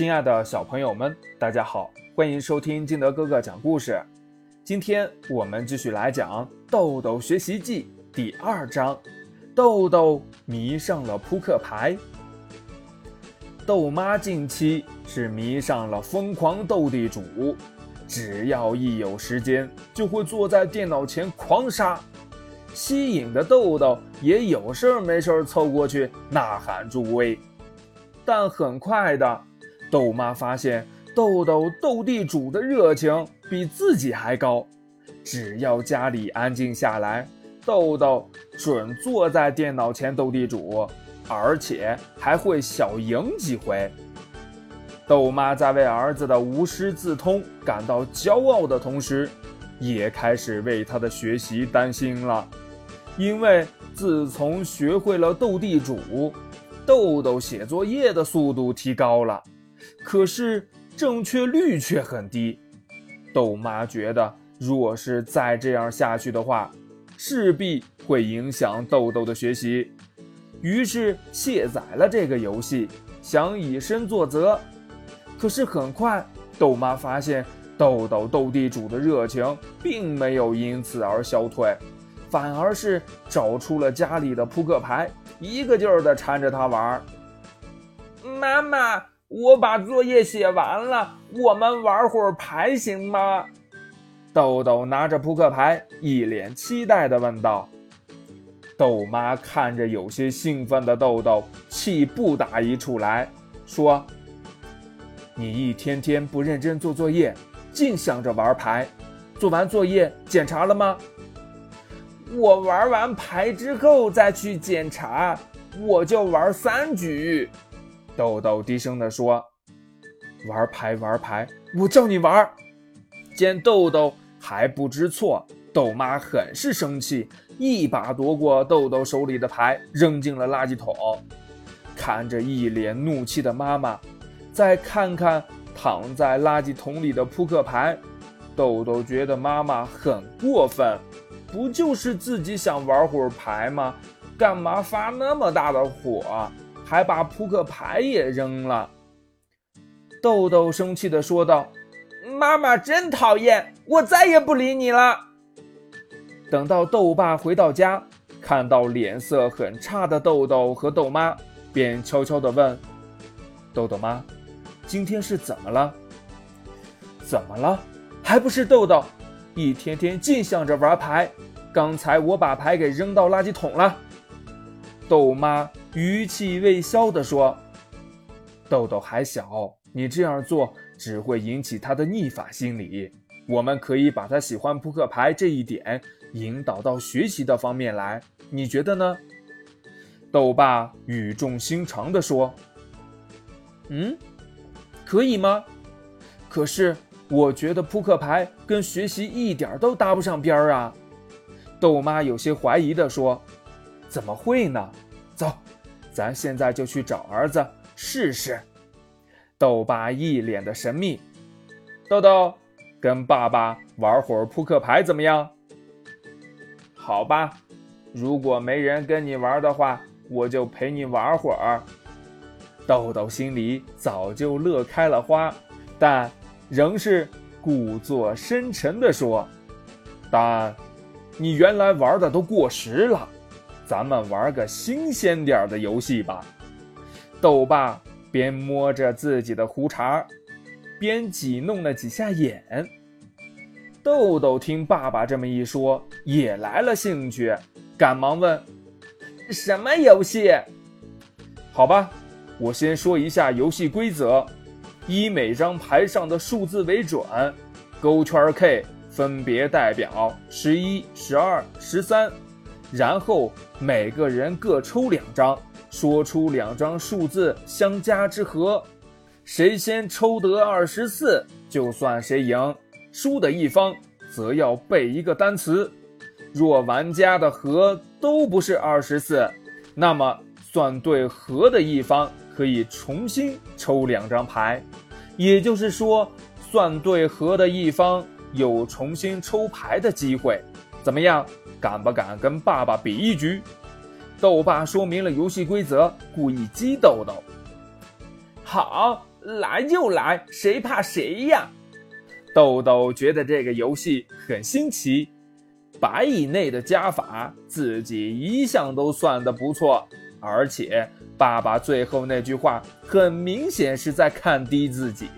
亲爱的小朋友们，大家好，欢迎收听金德哥哥讲故事。今天我们继续来讲《豆豆学习记》第二章：豆豆迷上了扑克牌。豆妈近期是迷上了疯狂斗地主，只要一有时间，就会坐在电脑前狂杀，吸引的豆豆也有事儿没事儿凑过去呐喊助威。但很快的。豆妈发现豆豆斗地主的热情比自己还高，只要家里安静下来，豆豆准坐在电脑前斗地主，而且还会小赢几回。豆妈在为儿子的无师自通感到骄傲的同时，也开始为他的学习担心了，因为自从学会了斗地主，豆豆写作业的速度提高了。可是正确率却很低，豆妈觉得，若是再这样下去的话，势必会影响豆豆的学习。于是卸载了这个游戏，想以身作则。可是很快，豆妈发现豆豆斗地主的热情并没有因此而消退，反而是找出了家里的扑克牌，一个劲儿的缠着他玩。妈妈。我把作业写完了，我们玩会儿牌行吗？豆豆拿着扑克牌，一脸期待地问道。豆妈看着有些兴奋的豆豆，气不打一处来说：“你一天天不认真做作业，净想着玩牌，做完作业检查了吗？”我玩完牌之后再去检查，我就玩三局。豆豆低声地说：“玩牌，玩牌，我叫你玩。”见豆豆还不知错，豆妈很是生气，一把夺过豆豆手里的牌，扔进了垃圾桶。看着一脸怒气的妈妈，再看看躺在垃圾桶里的扑克牌，豆豆觉得妈妈很过分。不就是自己想玩会儿牌吗？干嘛发那么大的火？还把扑克牌也扔了。豆豆生气地说道：“妈妈真讨厌，我再也不理你了。”等到豆爸回到家，看到脸色很差的豆豆和豆妈，便悄悄地问：“豆豆妈，今天是怎么了？怎么了？还不是豆豆，一天天净想着玩牌。刚才我把牌给扔到垃圾桶了。”豆妈。余气未消地说：“豆豆还小，你这样做只会引起他的逆反心理。我们可以把他喜欢扑克牌这一点引导到学习的方面来，你觉得呢？”豆爸语重心长地说：“嗯，可以吗？可是我觉得扑克牌跟学习一点都搭不上边儿啊。”豆妈有些怀疑地说：“怎么会呢？”咱现在就去找儿子试试。豆爸一脸的神秘。豆豆，跟爸爸玩会儿扑克牌怎么样？好吧，如果没人跟你玩的话，我就陪你玩会儿。豆豆心里早就乐开了花，但仍是故作深沉地说：“但你原来玩的都过时了。”咱们玩个新鲜点的游戏吧。豆爸边摸着自己的胡茬，边挤弄了几下眼。豆豆听爸爸这么一说，也来了兴趣，赶忙问：“什么游戏？”好吧，我先说一下游戏规则：以每张牌上的数字为准，勾圈 K 分别代表十一、十二、十三。然后每个人各抽两张，说出两张数字相加之和，谁先抽得二十四，就算谁赢。输的一方则要背一个单词。若玩家的和都不是二十四，那么算对和的一方可以重新抽两张牌。也就是说，算对和的一方有重新抽牌的机会。怎么样？敢不敢跟爸爸比一局？豆爸说明了游戏规则，故意激豆豆。好，来就来，谁怕谁呀？豆豆觉得这个游戏很新奇，百以内的加法自己一向都算得不错，而且爸爸最后那句话很明显是在看低自己，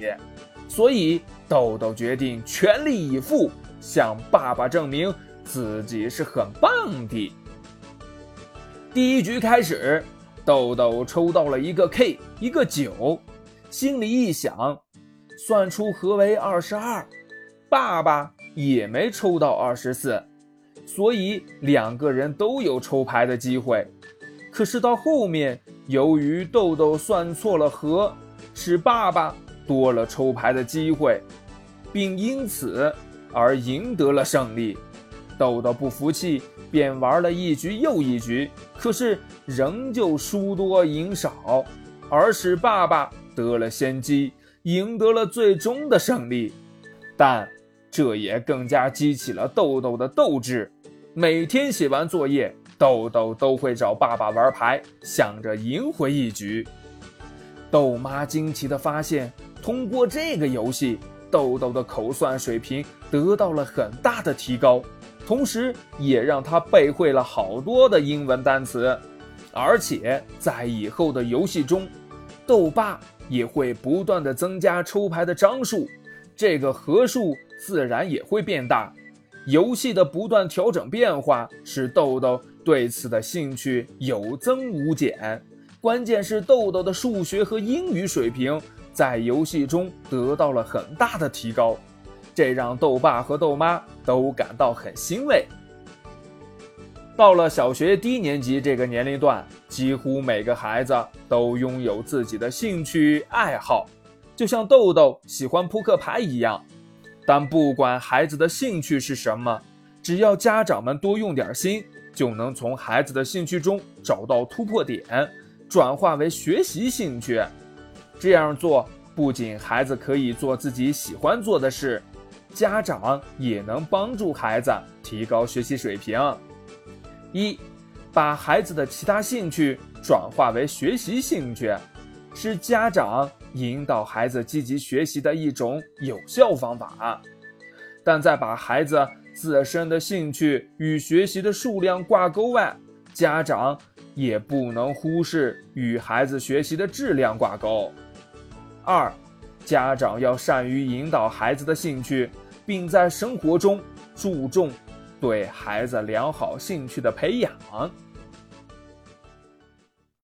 所以豆豆决定全力以赴，向爸爸证明自己是很棒的。第一局开始。豆豆抽到了一个 K，一个九，心里一想，算出和为二十二。爸爸也没抽到二十四，所以两个人都有抽牌的机会。可是到后面，由于豆豆算错了和，使爸爸多了抽牌的机会，并因此而赢得了胜利。豆豆不服气。便玩了一局又一局，可是仍旧输多赢少，而使爸爸得了先机，赢得了最终的胜利。但这也更加激起了豆豆的斗志。每天写完作业，豆豆都会找爸爸玩牌，想着赢回一局。豆妈惊奇地发现，通过这个游戏，豆豆的口算水平得到了很大的提高。同时，也让他背会了好多的英文单词，而且在以后的游戏中，豆爸也会不断的增加抽牌的张数，这个和数自然也会变大。游戏的不断调整变化，使豆豆对此的兴趣有增无减。关键是豆豆的数学和英语水平在游戏中得到了很大的提高。这让豆爸和豆妈都感到很欣慰。到了小学低年级这个年龄段，几乎每个孩子都拥有自己的兴趣爱好，就像豆豆喜欢扑克牌一样。但不管孩子的兴趣是什么，只要家长们多用点心，就能从孩子的兴趣中找到突破点，转化为学习兴趣。这样做不仅孩子可以做自己喜欢做的事。家长也能帮助孩子提高学习水平。一，把孩子的其他兴趣转化为学习兴趣，是家长引导孩子积极学习的一种有效方法。但在把孩子自身的兴趣与学习的数量挂钩外，家长也不能忽视与孩子学习的质量挂钩。二，家长要善于引导孩子的兴趣。并在生活中注重对孩子良好兴趣的培养。